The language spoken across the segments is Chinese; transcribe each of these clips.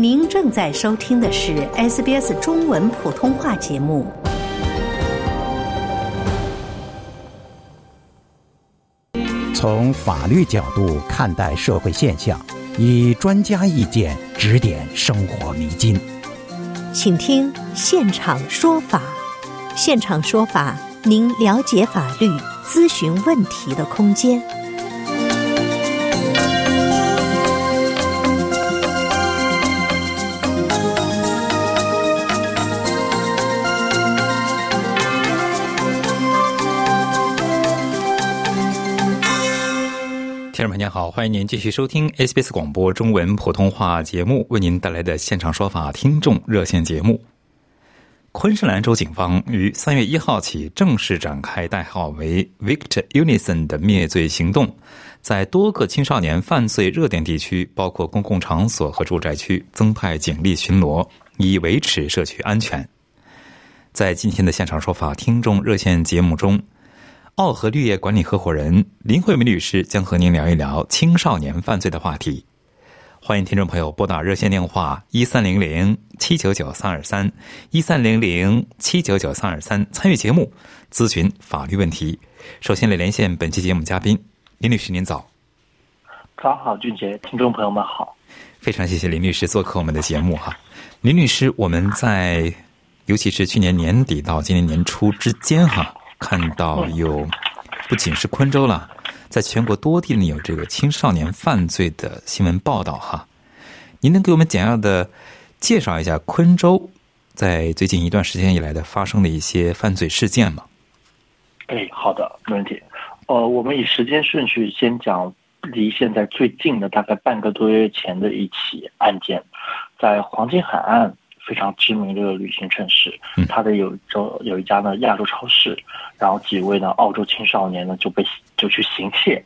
您正在收听的是 SBS 中文普通话节目。从法律角度看待社会现象，以专家意见指点生活迷津。请听现场说法。现场说法，您了解法律、咨询问题的空间。听众朋友好，欢迎您继续收听 SBS 广播中文普通话节目为您带来的现场说法听众热线节目。昆士兰州警方于三月一号起正式展开代号为 “Victor Unison” 的灭罪行动，在多个青少年犯罪热点地区，包括公共场所和住宅区，增派警力巡逻，以维持社区安全。在今天的现场说法听众热线节目中。奥和绿业管理合伙人林慧梅律师将和您聊一聊青少年犯罪的话题。欢迎听众朋友拨打热线电话一三零零七九九三二三一三零零七九九三二三参与节目咨询法律问题。首先来连线本期节目嘉宾林律师，您早。早好，俊杰，听众朋友们好。非常谢谢林律师做客我们的节目哈。林律师，我们在尤其是去年年底到今年年初之间哈。看到有不仅是昆州了，在全国多地呢有这个青少年犯罪的新闻报道哈。您能给我们简要的介绍一下昆州在最近一段时间以来的发生的一些犯罪事件吗？哎，好的，没问题。呃，我们以时间顺序先讲离现在最近的，大概半个多月前的一起案件，在黄金海岸。非常知名的旅行城市，它的有州有一家呢亚洲超市，然后几位呢澳洲青少年呢就被就去行窃，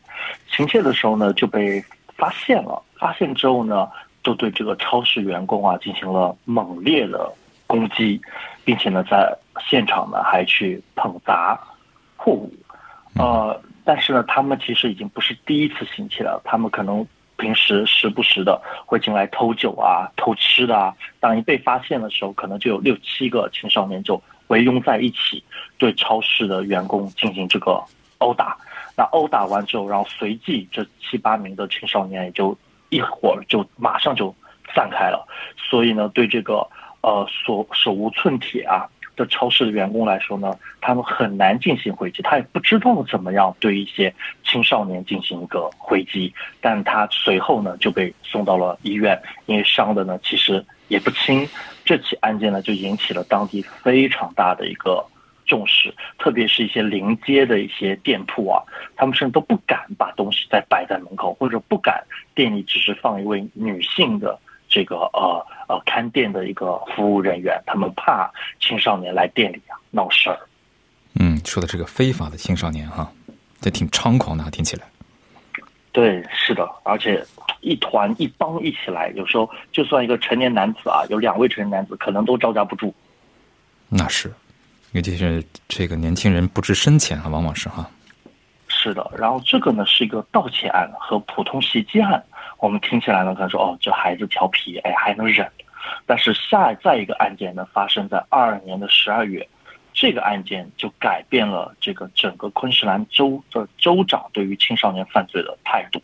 行窃的时候呢就被发现了，发现之后呢就对这个超市员工啊进行了猛烈的攻击，并且呢在现场呢还去捧砸货物，呃，但是呢他们其实已经不是第一次行窃了，他们可能。平时时不时的会进来偷酒啊、偷吃的啊。当一被发现的时候，可能就有六七个青少年就围拥在一起，对超市的员工进行这个殴打。那殴打完之后，然后随即这七八名的青少年也就一会儿就马上就散开了。所以呢，对这个呃手手无寸铁啊。的超市的员工来说呢，他们很难进行回击，他也不知道怎么样对一些青少年进行一个回击，但他随后呢就被送到了医院，因为伤的呢其实也不轻。这起案件呢就引起了当地非常大的一个重视，特别是一些临街的一些店铺啊，他们甚至都不敢把东西再摆在门口，或者不敢店里只是放一位女性的。这个呃呃看店的一个服务人员，他们怕青少年来店里啊闹事儿。嗯，说的这个非法的青少年哈，这挺猖狂的，听起来。对，是的，而且一团一帮一起来，有时候就算一个成年男子啊，有两位成年男子，可能都招架不住。那是，尤其是这个年轻人不知深浅啊，往往是哈。是的，然后这个呢是一个盗窃案和普通袭击案。我们听起来呢，可能说哦，这孩子调皮，哎，还能忍。但是下再一个案件呢，发生在二二年的十二月，这个案件就改变了这个整个昆士兰州的州长对于青少年犯罪的态度。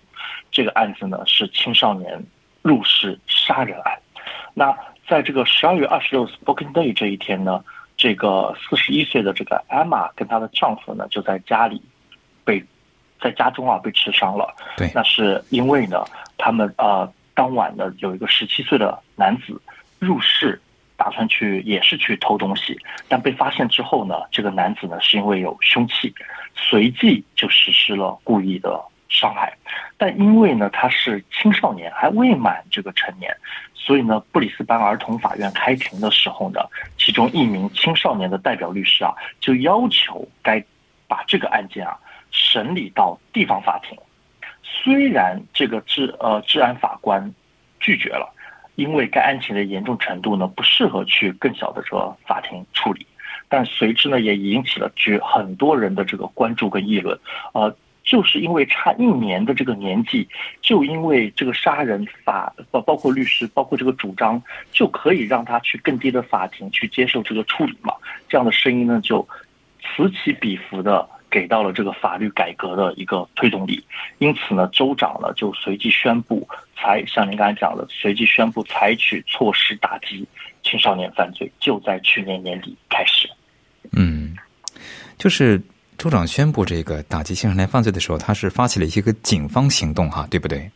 这个案子呢是青少年入室杀人案。那在这个十二月二十六 Spoken Day 这一天呢，这个四十一岁的这个 Emma 跟她的丈夫呢就在家里被。在家中啊被持伤了，对，那是因为呢，他们呃当晚呢有一个十七岁的男子入室，打算去也是去偷东西，但被发现之后呢，这个男子呢是因为有凶器，随即就实施了故意的伤害，但因为呢他是青少年还未满这个成年，所以呢布里斯班儿童法院开庭的时候呢，其中一名青少年的代表律师啊就要求该把这个案件啊。审理到地方法庭，虽然这个治呃治安法官拒绝了，因为该案情的严重程度呢不适合去更小的这个法庭处理，但随之呢也引起了绝很多人的这个关注跟议论。呃，就是因为差一年的这个年纪，就因为这个杀人法包包括律师，包括这个主张，就可以让他去更低的法庭去接受这个处理嘛？这样的声音呢，就此起彼伏的给到了这个法律改革的一个推动力。因此呢，州长呢就随即宣布，才像您刚才讲的，随即宣布采取措施打击青少年犯罪，就在去年年底开始。嗯，就是州长宣布这个打击青少年犯罪的时候，他是发起了一些个警方行动，哈，对不对？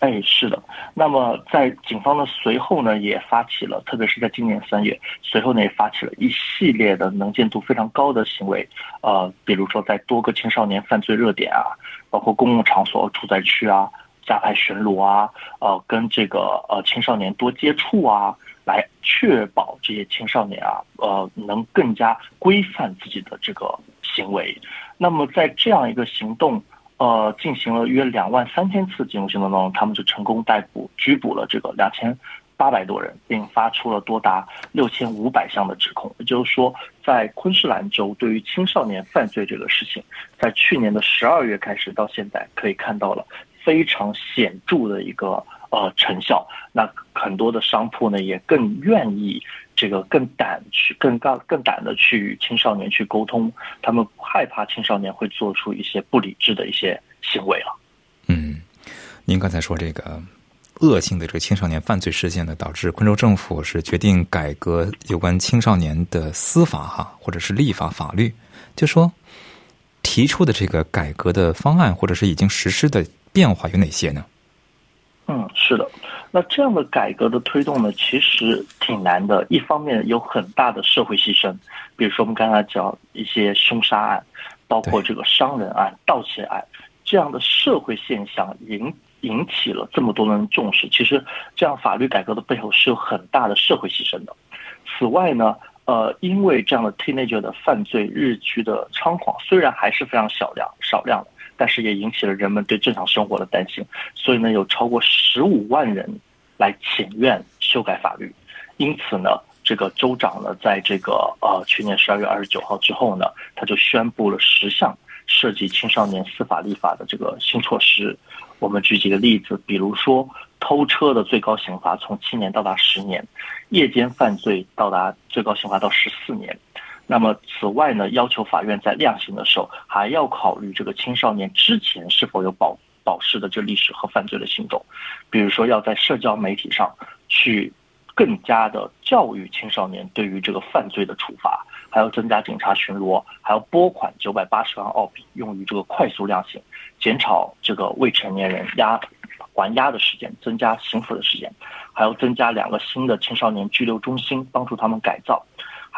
哎，是的。那么在警方呢随后呢，也发起了，特别是在今年三月，随后呢也发起了一系列的能见度非常高的行为，呃，比如说在多个青少年犯罪热点啊，包括公共场所、住宅区啊，加派巡逻啊，呃，跟这个呃青少年多接触啊。来确保这些青少年啊，呃，能更加规范自己的这个行为。那么，在这样一个行动，呃，进行了约两万三千次金融行动当中，他们就成功逮捕、拘捕了这个两千八百多人，并发出了多达六千五百项的指控。也就是说，在昆士兰州，对于青少年犯罪这个事情，在去年的十二月开始到现在，可以看到了非常显著的一个。呃，成效，那很多的商铺呢也更愿意这个更胆去更高更胆的去青少年去沟通，他们害怕青少年会做出一些不理智的一些行为了。嗯，您刚才说这个恶性的这个青少年犯罪事件呢，导致昆州政府是决定改革有关青少年的司法哈，或者是立法法律，就说提出的这个改革的方案或者是已经实施的变化有哪些呢？嗯，是的，那这样的改革的推动呢，其实挺难的。一方面有很大的社会牺牲，比如说我们刚才讲一些凶杀案，包括这个伤人案、盗窃案这样的社会现象引引起了这么多人重视。其实这样法律改革的背后是有很大的社会牺牲的。此外呢，呃，因为这样的 teenager 的犯罪日趋的猖狂，虽然还是非常小量、少量的。但是也引起了人们对正常生活的担心，所以呢，有超过十五万人来请愿修改法律。因此呢，这个州长呢，在这个呃去年十二月二十九号之后呢，他就宣布了十项涉及青少年司法立法的这个新措施。我们举几个例子，比如说偷车的最高刑罚从七年到达十年，夜间犯罪到达最高刑罚到十四年。那么，此外呢，要求法院在量刑的时候，还要考虑这个青少年之前是否有保保释的这历史和犯罪的行动，比如说要在社交媒体上去更加的教育青少年对于这个犯罪的处罚，还要增加警察巡逻，还要拨款九百八十万澳币用于这个快速量刑，减少这个未成年人押还押的时间，增加刑罚的时间，还要增加两个新的青少年拘留中心，帮助他们改造。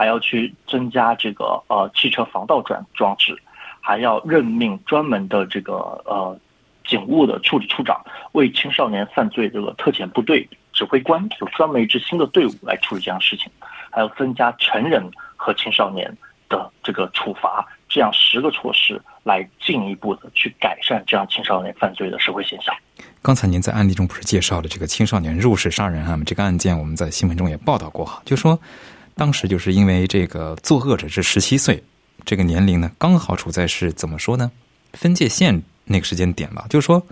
还要去增加这个呃汽车防盗装装置，还要任命专门的这个呃警务的处理处长，为青少年犯罪这个特遣部队指挥官有专门一支新的队伍来处理这样事情，还要增加成人和青少年的这个处罚，这样十个措施来进一步的去改善这样青少年犯罪的社会现象。刚才您在案例中不是介绍了这个青少年入室杀人案吗？这个案件我们在新闻中也报道过哈，就说。当时就是因为这个作恶者是十七岁，这个年龄呢刚好处在是怎么说呢？分界线那个时间点吧。就是说，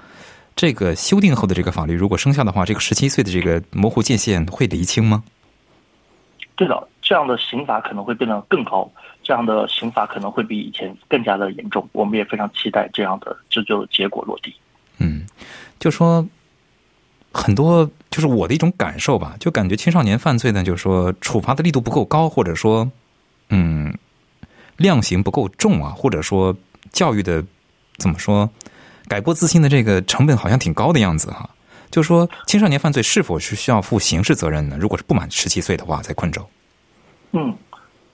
这个修订后的这个法律如果生效的话，这个十七岁的这个模糊界限会厘清吗？对的，这样的刑罚可能会变得更高，这样的刑罚可能会比以前更加的严重。我们也非常期待这样的这就结果落地。嗯，就说。很多就是我的一种感受吧，就感觉青少年犯罪呢，就是说处罚的力度不够高，或者说，嗯，量刑不够重啊，或者说教育的怎么说，改过自新的这个成本好像挺高的样子哈。就是说青少年犯罪是否是需要负刑事责任呢？如果是不满十七岁的话，在昆州，嗯，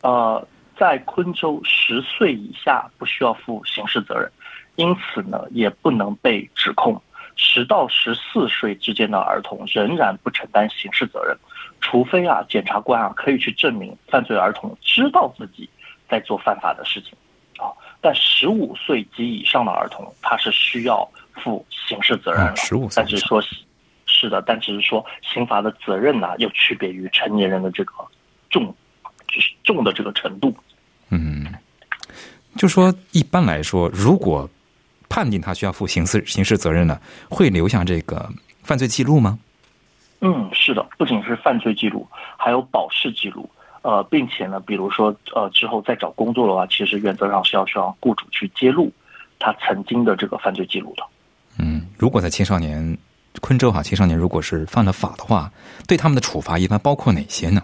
呃，在昆州十岁以下不需要负刑事责任，因此呢，也不能被指控。十到十四岁之间的儿童仍然不承担刑事责任，除非啊，检察官啊可以去证明犯罪儿童知道自己在做犯法的事情，啊，但十五岁及以上的儿童他是需要负刑事责任了。十五岁，但是说，是的，但只是说刑罚的责任呢，又区别于成年人的这个重，就是重的这个程度。嗯，就说一般来说，如果。判定他需要负刑事刑事责任呢，会留下这个犯罪记录吗？嗯，是的，不仅是犯罪记录，还有保释记录。呃，并且呢，比如说呃之后再找工作的话，其实原则上是要需要雇主去揭露他曾经的这个犯罪记录的。嗯，如果在青少年，昆州哈青少年如果是犯了法的话，对他们的处罚一般包括哪些呢？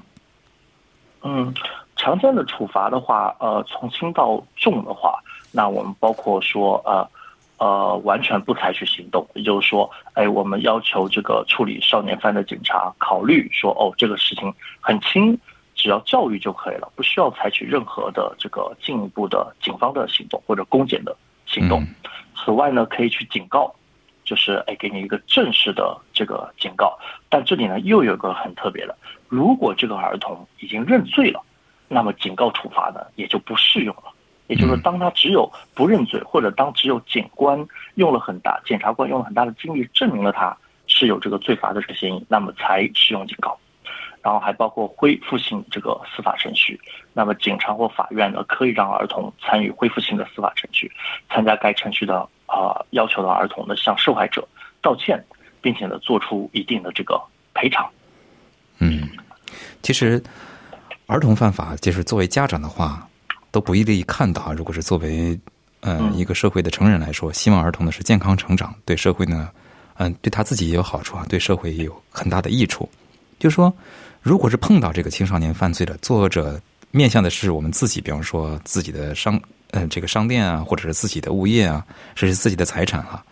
嗯，常见的处罚的话，呃，从轻到重的话，那我们包括说，呃，呃，完全不采取行动，也就是说，哎，我们要求这个处理少年犯的警察考虑说，哦，这个事情很轻，只要教育就可以了，不需要采取任何的这个进一步的警方的行动或者公检的行动。此外呢，可以去警告，就是哎，给你一个正式的这个警告。但这里呢，又有个很特别的。如果这个儿童已经认罪了，那么警告处罚呢也就不适用了。也就是说，当他只有不认罪，或者当只有警官用了很大、检察官用了很大的精力证明了他是有这个罪罚的这个嫌疑，那么才适用警告。然后还包括恢复性这个司法程序，那么警察或法院呢可以让儿童参与恢复性的司法程序，参加该程序的啊要求的儿童呢向受害者道歉，并且呢做出一定的这个赔偿。嗯，其实儿童犯法，就是作为家长的话，都不一定看到啊。如果是作为嗯一个社会的成人来说，希望儿童呢是健康成长，对社会呢，嗯，对他自己也有好处啊，对社会也有很大的益处。就是说，如果是碰到这个青少年犯罪的作恶者，面向的是我们自己，比方说自己的商嗯这个商店啊，或者是自己的物业啊，甚至自己的财产啊，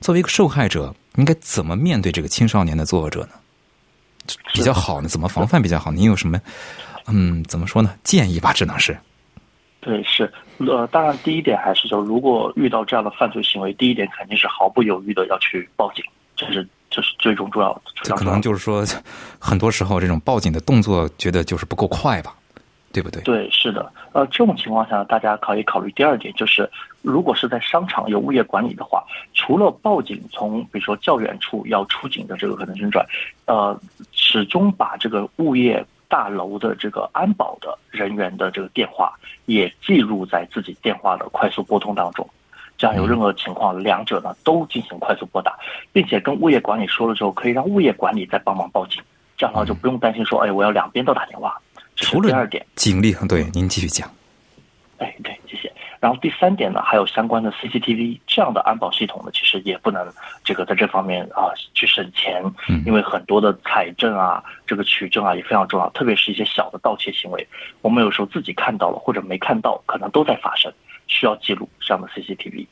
作为一个受害者，应该怎么面对这个青少年的作恶者呢？比较好呢？怎么防范比较好？您有什么嗯，怎么说呢？建议吧，只能是。对，是呃，当然，第一点还是说，如果遇到这样的犯罪行为，第一点肯定是毫不犹豫的要去报警，这是这是最终重要的。这可能就是说，很多时候这种报警的动作，觉得就是不够快吧。对不对？对，是的。呃，这种情况下，大家可以考虑第二点，就是如果是在商场有物业管理的话，除了报警，从比如说较远处要出警的这个可能性之外，呃，始终把这个物业大楼的这个安保的人员的这个电话也记录在自己电话的快速拨通当中，这样有任何情况，两者呢都进行快速拨打，并且跟物业管理说了之后，可以让物业管理再帮忙报警，这样的话就不用担心说，哎，我要两边都打电话。除了第二点，警力很对，您继续讲。哎，对。然后第三点呢，还有相关的 CCTV 这样的安保系统呢，其实也不能这个在这方面啊去省钱，因为很多的采证啊，这个取证啊也非常重要，特别是一些小的盗窃行为，我们有时候自己看到了或者没看到，可能都在发生，需要记录这样的 CCTV。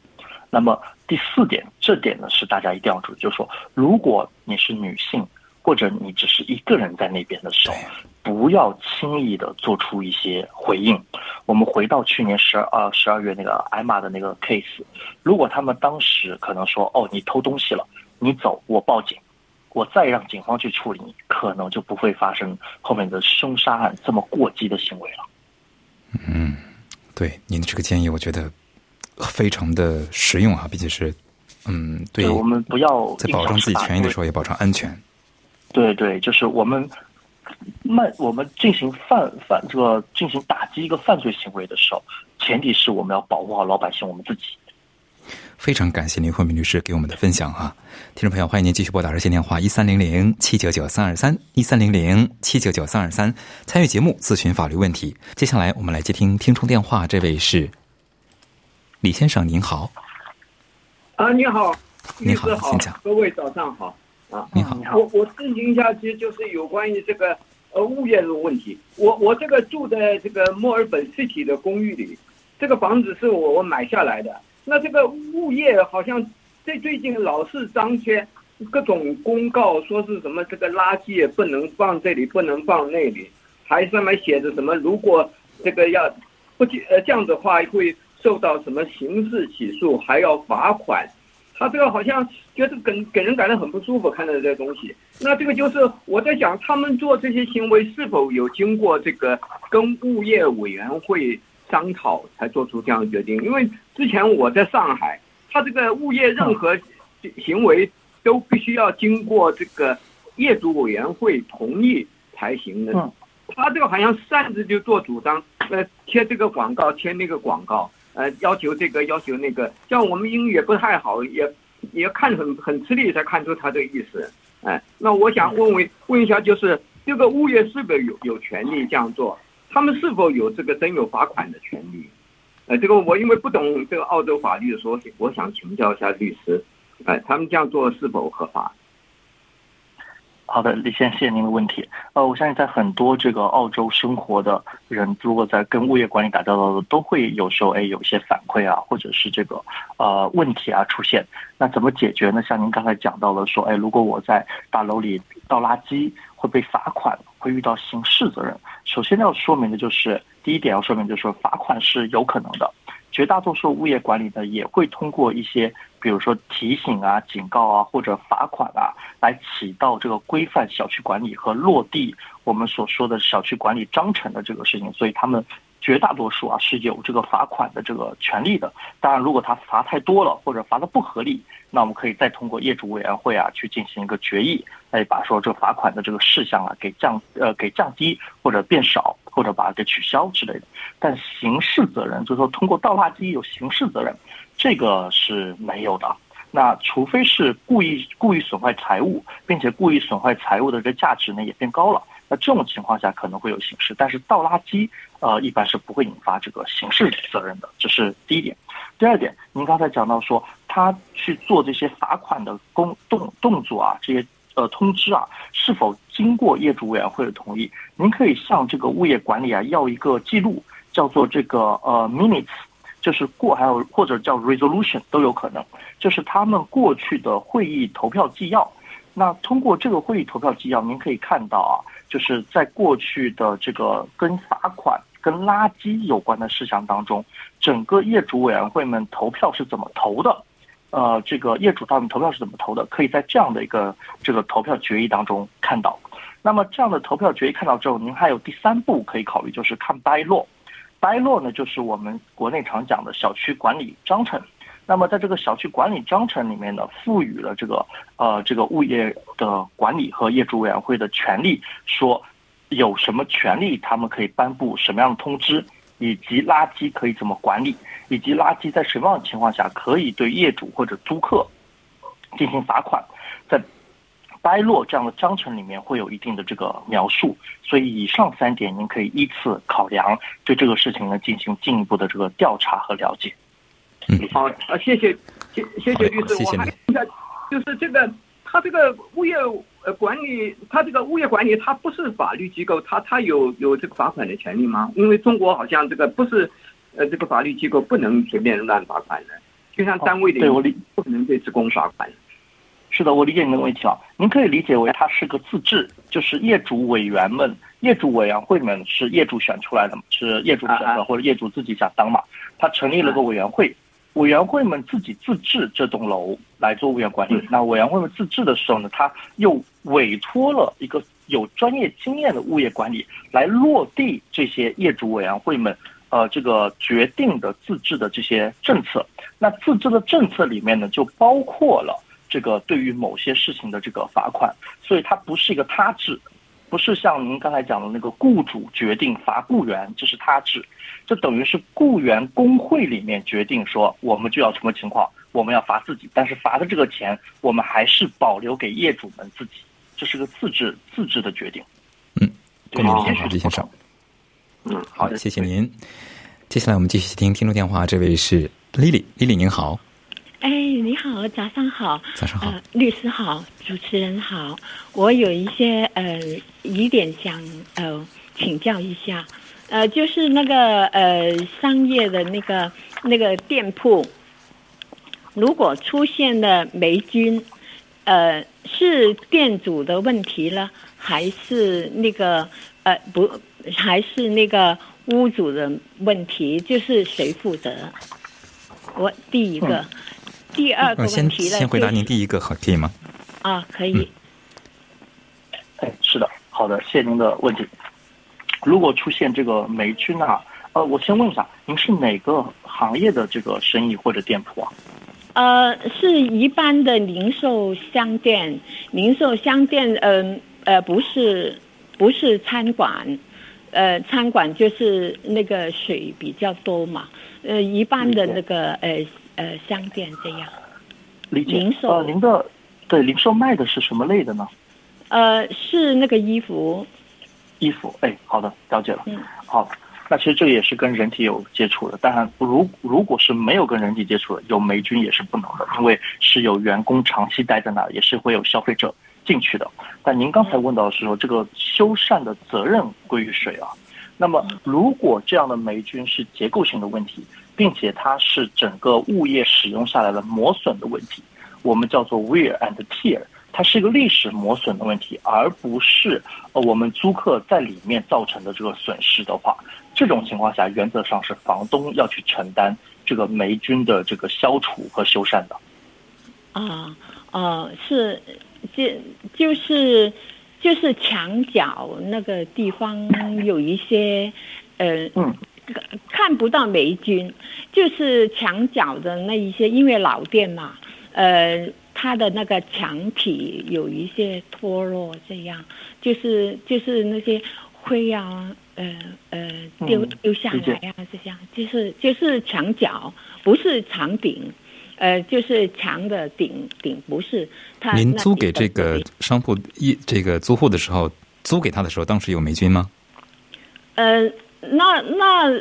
那么第四点，这点呢是大家一定要注意，就是说，如果你是女性。或者你只是一个人在那边的时候，不要轻易的做出一些回应。我们回到去年十二十二月那个艾玛的那个 case，如果他们当时可能说：“哦，你偷东西了，你走，我报警，我再让警方去处理你，可能就不会发生后面的凶杀案这么过激的行为了。”嗯，对您的这个建议，我觉得非常的实用啊，毕竟是嗯，对我们不要在保障自己权益的时候也保障安全。对对，就是我们慢，我们进行犯犯这个进行打击一个犯罪行为的时候，前提是我们要保护好老百姓，我们自己。非常感谢林慧敏律师给我们的分享啊！听众朋友，欢迎您继续拨打热线电话一三零零七九九三二三一三零零七九九三二三参与节目咨询法律问题。接下来我们来接听听众电话，这位是李先生，您好。啊，你好，你好，请讲。各位早上好。啊，你好，我我咨询一下，其实就是有关于这个呃物业的问题。我我这个住在这个墨尔本 City 的公寓里，这个房子是我我买下来的。那这个物业好像最最近老是张贴各种公告，说是什么这个垃圾也不能放这里，不能放那里，还上面写着什么，如果这个要不呃这样的话会受到什么刑事起诉，还要罚款。他这个好像觉得给给人感到很不舒服，看到这些东西。那这个就是我在想，他们做这些行为是否有经过这个跟物业委员会商讨才做出这样的决定？因为之前我在上海，他这个物业任何行为都必须要经过这个业主委员会同意才行的。他这个好像擅自就做主张，呃，贴这个广告，贴那个广告。呃，要求这个要求那个，像我们英语也不太好，也也看很很吃力才看出他这个意思。哎，那我想问问问一下，就是这个物业是否有有权利这样做？他们是否有这个征有罚款的权利？呃，这个我因为不懂这个澳洲法律，所以我想请教一下律师，哎，他们这样做是否合法？好的，李先，谢谢您的问题。呃，我相信在很多这个澳洲生活的人，如果在跟物业管理打交道的，都会有时候哎有一些反馈啊，或者是这个呃问题啊出现。那怎么解决呢？像您刚才讲到了说，哎，如果我在大楼里倒垃圾会被罚款，会遇到刑事责任。首先要说明的就是，第一点要说明就是说，罚款是有可能的。绝大多数物业管理的，也会通过一些，比如说提醒啊、警告啊或者罚款啊，来起到这个规范小区管理和落地我们所说的小区管理章程的这个事情。所以他们绝大多数啊是有这个罚款的这个权利的。当然，如果他罚太多了或者罚的不合理，那我们可以再通过业主委员会啊去进行一个决议，哎把说这罚款的这个事项啊给降呃给降低或者变少。或者把它给取消之类的，但刑事责任就是说通过倒垃圾有刑事责任，这个是没有的。那除非是故意故意损坏财物，并且故意损坏财物的这个价值呢也变高了，那这种情况下可能会有刑事。但是倒垃圾呃一般是不会引发这个刑事责任的，这是第一点。第二点，您刚才讲到说他去做这些罚款的工动动作啊，这些。呃，通知啊，是否经过业主委员会的同意？您可以向这个物业管理啊要一个记录，叫做这个呃 minutes，就是过还有或者叫 resolution 都有可能，就是他们过去的会议投票纪要。那通过这个会议投票纪要，您可以看到啊，就是在过去的这个跟罚款、跟垃圾有关的事项当中，整个业主委员会们投票是怎么投的。呃，这个业主他们投票是怎么投的？可以在这样的一个这个投票决议当中看到。那么这样的投票决议看到之后，您还有第三步可以考虑，就是看 by law。by law 呢，就是我们国内常讲的小区管理章程。那么在这个小区管理章程里面呢，赋予了这个呃这个物业的管理和业主委员会的权利，说有什么权利，他们可以颁布什么样的通知，以及垃圾可以怎么管理。以及垃圾在什么样的情况下可以对业主或者租客进行罚款，在掰落这样的章程里面会有一定的这个描述，所以以上三点您可以依次考量，对这个事情呢进行进一步的这个调查和了解。嗯，好啊，谢谢，谢谢谢律师，我还就是这个他这个物业呃管理，他这个物业管理，他不是法律机构，他他有有这个罚款的权利吗？因为中国好像这个不是。呃，这个法律机构不能随便乱罚款的，就像单位的，对我理不可能对职工罚款。是的，我理解您的问题了。您可以理解为它是个自治，就是业主委员们、业主委员会们是业主选出来的嘛，是业主选的或者业主自己想当嘛，他成立了个委员会，委员会们自己自治这栋楼来做物业管理。那委员会们自治的时候呢，他又委托了一个有专业经验的物业管理来落地这些业主委员会们。呃，这个决定的自治的这些政策，那自治的政策里面呢，就包括了这个对于某些事情的这个罚款，所以它不是一个他制，不是像您刚才讲的那个雇主决定罚雇员，这是他制，这等于是雇员工会里面决定说我们就要什么情况，我们要罚自己，但是罚的这个钱我们还是保留给业主们自己，这是个自治自治的决定。嗯，对，李先生。嗯，好，谢谢您。接下来我们继续听听众电话，这位是丽丽，丽丽您好。哎，你好，早上好。早上好，律师好，主持人好。我有一些呃疑点想呃请教一下，呃，就是那个呃商业的那个那个店铺，如果出现了霉菌，呃，是店主的问题了，还是那个呃不？还是那个屋主的问题，就是谁负责？我第一个，第二个问题呢？先先回答您第一个，好，可以吗？啊，可以。哎，是的，好的，谢谢您的问题。如果出现这个霉菌啊，呃，我先问一下，您是哪个行业的这个生意或者店铺啊？呃，是一般的零售商店，零售商店，嗯呃，不是不是餐馆。呃，餐馆就是那个水比较多嘛，呃，一般的那个呃呃商店这样。理解。零售呃，您的对零售卖的是什么类的呢？呃，是那个衣服，衣服。哎，好的，了解了。嗯好，那其实这也是跟人体有接触的，当然，如如果是没有跟人体接触的，有霉菌也是不能的，因为是有员工长期待在那，也是会有消费者进去的。但您刚才问到的是说，这个修缮的责任归于谁啊？那么，如果这样的霉菌是结构性的问题，并且它是整个物业使用下来的磨损的问题，我们叫做 wear and tear，它是一个历史磨损的问题，而不是呃我们租客在里面造成的这个损失的话，这种情况下，原则上是房东要去承担这个霉菌的这个消除和修缮的。啊呃、是，就就是就是墙角那个地方有一些，呃，嗯看不到霉菌，就是墙角的那一些，因为老店嘛，呃，它的那个墙体有一些脱落，这样就是就是那些灰啊，呃呃丢嗯丢下来啊，这样就是就是墙角，不是墙顶。呃，就是墙的顶顶不是它。您租给这个商铺一这个租户的时候，租给他的时候，当时有霉菌吗？呃，那那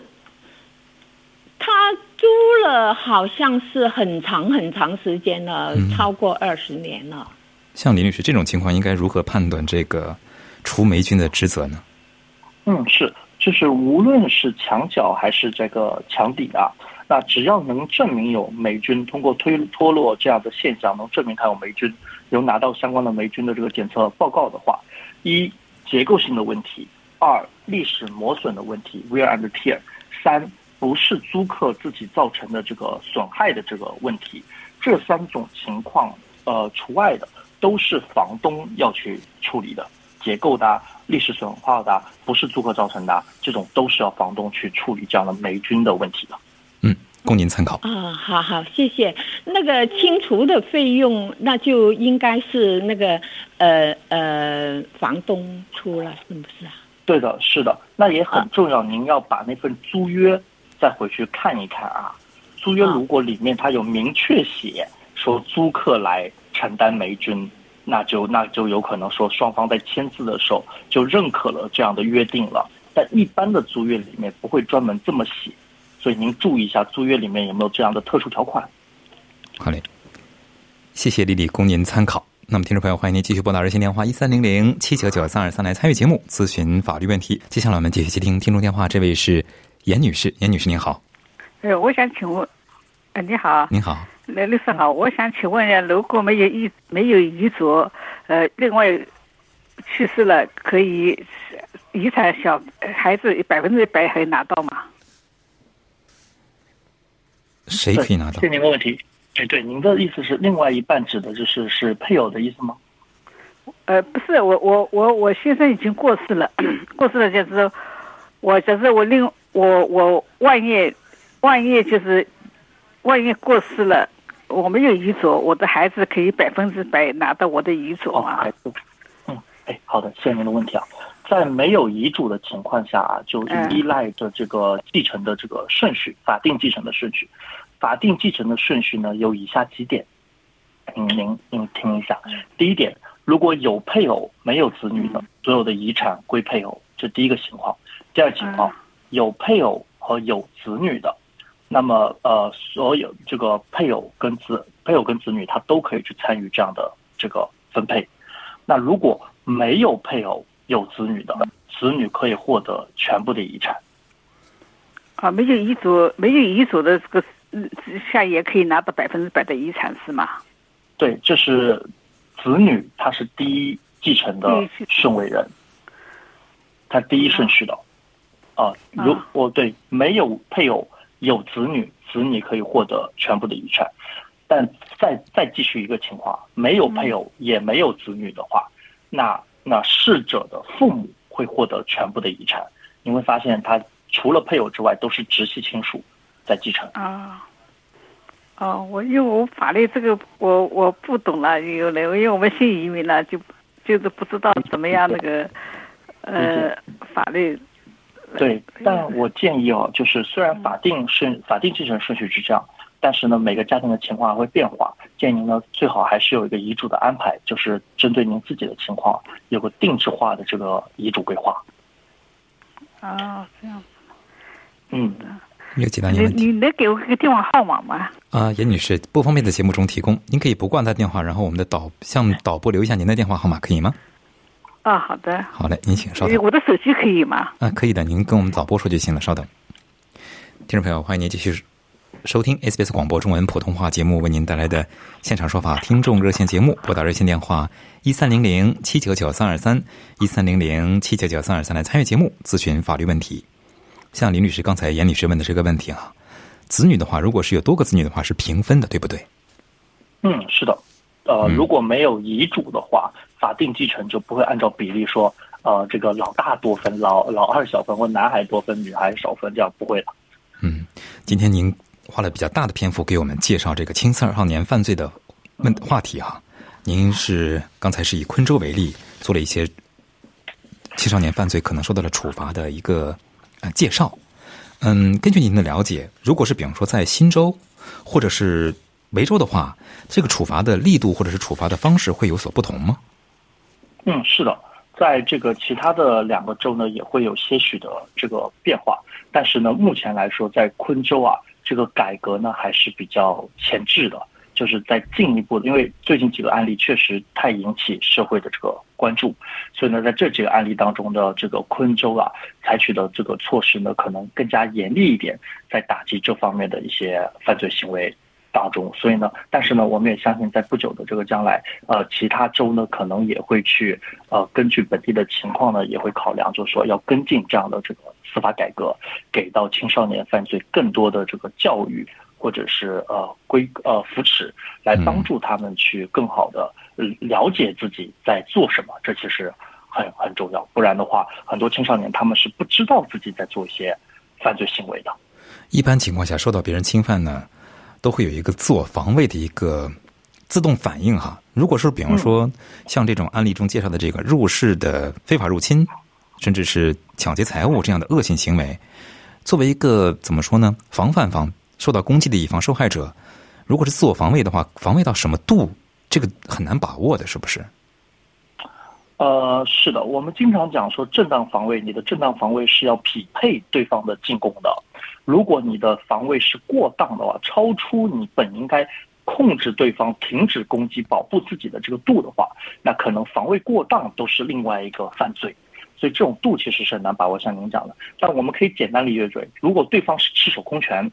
他租了好像是很长很长时间了，嗯超过二十年了。像林律师这种情况，应该如何判断这个除霉菌的职责呢？嗯，是，就是无论是墙角还是这个墙底啊，那只要能证明有霉菌，通过推脱落这样的现象能证明它有霉菌，有拿到相关的霉菌的这个检测报告的话，一结构性的问题，二历史磨损的问题 wear and tear，三不是租客自己造成的这个损害的这个问题，这三种情况呃除外的都是房东要去处理的。结构的啊、历史损耗的啊、不是租客造成的啊，这种都是要房东去处理这样的霉菌的问题的。嗯，供您参考。啊，好好，谢谢。那个清除的费用，那就应该是那个呃呃房东出了，是不是啊？对的，是的，那也很重要，您要把那份租约再回去看一看啊。租约啊如果里面它有明确写说租客来承担霉菌，那就那就有可能说双方在签字的时候就认可了这样的约定了。但一般的租约里面不会专门这么写，所以您注意一下租约里面有没有这样的特殊条款。好嘞，谢谢丽丽，供您参考。那么，听众朋友，欢迎您继续拨打热线电话一三零零七九九三二三来参与节目，咨询法律问题。接下来我们继续接听听众电话，这位是严女士，严女士您好，呃，我想请问，呃，你好，您好，刘律师好，我想请问一下，如果没有遗没有遗嘱，呃，另外去世了，可以遗产小孩子百分之百可以拿到吗？谁可以拿到谢谢？您的问题。哎，对，您的意思是另外一半指的就是是配偶的意思吗？呃，不是，我我我我先生已经过世了，过世了就是我就是我另我我万一万一就是万一过世了，我没有遗嘱，我的孩子可以百分之百拿到我的遗嘱哦，吗？嗯，哎，好的，谢谢您的问题啊。在没有遗嘱的情况下啊，就嗯依赖着这个继承的这个顺序，法定继承的顺序。法定继承的顺序呢有以下几点，您您您听一下。第一点，如果有配偶没有子女的，所有的遗产归配偶，这第一个情况。第二情况嗯，有配偶和有子女的，那么呃，所有这个配偶跟子配偶跟子女，他都可以去参与这样的这个分配。那如果没有配偶有子女的，子女可以获得全部的遗产。啊，没有遗嘱，没有遗嘱的这个嗯下也可以拿到百分之百的遗产是吗？对，这是子女，他是第一继承的顺位人，他第一顺序的。啊，如啊哦对，没有配偶有子女，子女可以获得全部的遗产。但再再继续一个情况，没有配偶也没有子女的话，那那逝者的父母会获得全部的遗产。你会发现，他除了配偶之外，都是直系亲属在继承。啊。哦，我因为我法律这个我我不懂了，有的因为我们新移民了，就就是不知道怎么样那个呃法律对，但我建议哦，就是虽然法定顺法定继承顺序是这样，但是呢，每个家庭的情况还会变化。建议您呢，最好还是有一个遗嘱的安排，就是针对您自己的情况，有个定制化的这个遗嘱规划。啊，这样子。嗯，没有解答您你问题你能给我个电话号码吗？啊，严女士不方便在节目中提供，您可以不挂他电话，然后我们的导向导播留一下您的电话号码，可以吗？啊，好的。好嘞，您请稍等。我的手机可以吗？啊，可以的，您跟我们导播说就行了，稍等。听众朋友，欢迎您继续收听 SBS 广播中文普通话节目为您带来的现场说法听众热线节目，拨打热线电话一三零零七九九三二三一三零零七九九三二三来参与节目咨询法律问题。像林律师刚才严律师问的这个问题啊，子女的话，如果是有多个子女的话，是平分的，对不对？嗯，是的。呃，嗯如果没有遗嘱的话，法定继承就不会按照比例说，呃，这个老大多分，老老二小分，或男孩多分，女孩少分，这样不会的。嗯，今天您花了比较大的篇幅给我们介绍这个青少年犯罪的问话题哈、您是刚才是以昆州为例，做了一些青少年犯罪可能受到了处罚的一个啊介绍。嗯，根据您的了解，如果是比方说在新州或者是维州的话，这个处罚的力度或者是处罚的方式会有所不同吗？嗯，是的，在这个其他的两个州呢，也会有些许的这个变化，但是呢，目前来说，在昆州啊，这个改革呢还是比较前置的，就是在进一步，因为最近几个案例确实太引起社会的这个关注，所以呢，在这几个案例当中的这个昆州啊，采取的这个措施呢，可能更加严厉一点，在打击这方面的一些犯罪行为。当中，所以呢，但是呢，我们也相信，在不久的这个将来，呃，其他州呢，可能也会去，呃，根据本地的情况呢，也会考量，就是说要跟进这样的这个司法改革，给到青少年犯罪更多的这个教育，或者是呃规呃扶持，来帮助他们去更好的呃了解自己在做什么，这其实很很重要。不然的话，很多青少年他们是不知道自己在做一些犯罪行为的。一般情况下，受到别人侵犯呢，都会有一个自我防卫的一个自动反应哈。如果是，比方说像这种案例中介绍的这个入室的非法入侵，甚至是抢劫财物这样的恶性行为，作为一个怎么说呢，防范方受到攻击的一方受害者，如果是自我防卫的话，防卫到什么度，这个很难把握的，是不是？呃，是的，我们经常讲说正当防卫，你的正当防卫是要匹配对方的进攻的。如果你的防卫是过当的话，超出你本应该控制对方停止攻击、保护自己的这个度的话，那可能防卫过当都是另外一个犯罪。所以这种度其实是很难把握，像您讲的。但我们可以简单理解为，如果对方是赤手空拳，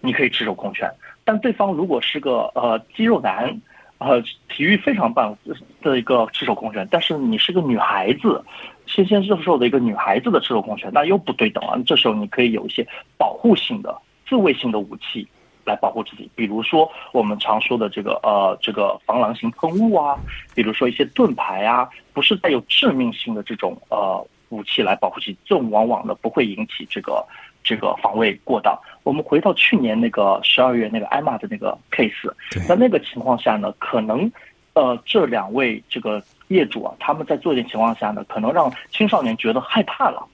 你可以赤手空拳；但对方如果是个呃肌肉男，呃体育非常棒的一个赤手空拳，但是你是个女孩子，纤纤瘦瘦的一个女孩子的赤手空拳，那又不对等啊。这时候你可以有一些保护性的、自卫性的武器来保护自己，比如说我们常说的这个呃这个防狼型喷雾啊，比如说一些盾牌啊，不是带有致命性的这种呃武器来保护自己，这种往往呢不会引起这个这个防卫过当。我们回到去年那个十二月那个艾玛的那个 case，对在那个情况下呢，可能呃这两位这个业主啊，他们在做一点情况下呢，可能让青少年觉得害怕了。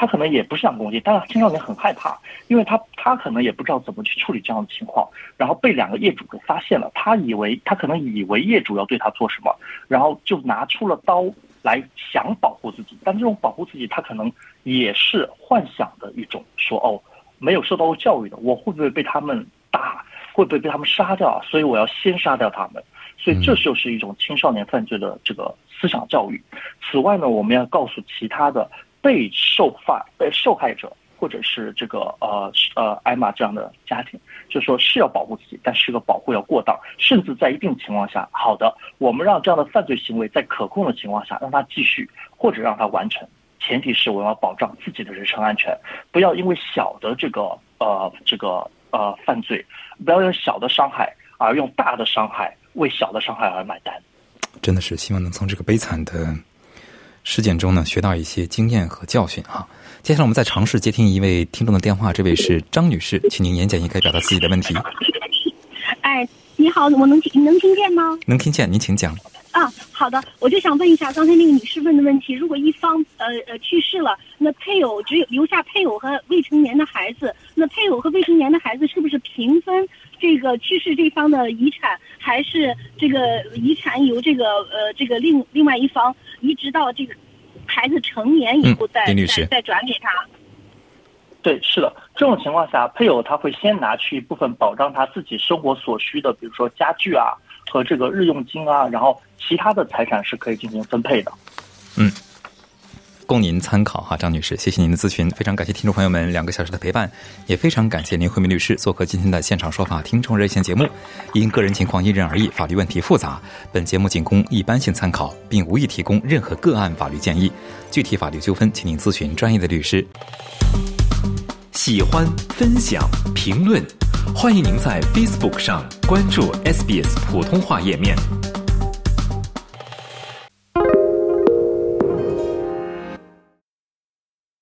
他可能也不是想攻击，但是青少年很害怕，因为他他可能也不知道怎么去处理这样的情况，然后被两个业主给发现了，他以为他可能以为业主要对他做什么，然后就拿出了刀来想保护自己，但这种保护自己，他可能也是幻想的一种，说哦，没有受到过教育的，我会不会被他们打，会不会被他们杀掉啊？所以我要先杀掉他们，所以这就是一种青少年犯罪的这个思想教育。此外呢，我们要告诉其他的被受犯被受害者。或者是这个呃呃艾玛这样的家庭，就说是要保护自己，但是这个保护要过当，甚至在一定情况下，好的，我们让这样的犯罪行为在可控的情况下让他继续，或者让他完成，前提是我要保障自己的人身安全，不要因为小的这个呃这个呃犯罪，不要用小的伤害而用大的伤害为小的伤害而买单。真的是希望能从这个悲惨的事件中呢学到一些经验和教训啊。接下来我们再尝试接听一位听众的电话，这位是张女士，请您言简意赅表达自己的问题。哎，你好，我能听能听见吗？能听见，您请讲。啊，好的，我就想问一下刚才那个女士问的问题：如果一方呃呃去世了，那配偶只有留下配偶和未成年的孩子，那配偶和未成年的孩子是不是平分这个去世这方的遗产，还是这个遗产由这个呃这个另另外一方移植到这个孩子成年以后再、再再转给他？对，是的，这种情况下，配偶他会先拿去一部分保障他自己生活所需的，比如说家具啊和这个日用金啊，然后其他的财产是可以进行分配的。嗯，供您参考哈，张女士，谢谢您的咨询，非常感谢听众朋友们两个小时的陪伴，也非常感谢林慧明律师做客今天的现场说法听众热线节目。因个人情况因人而异，法律问题复杂，本节目仅供一般性参考，并无意提供任何个案法律建议。具体法律纠纷，请您咨询专业的律师。喜欢、分享、评论，欢迎您在 Facebook 上关注 SBS 普通话页面。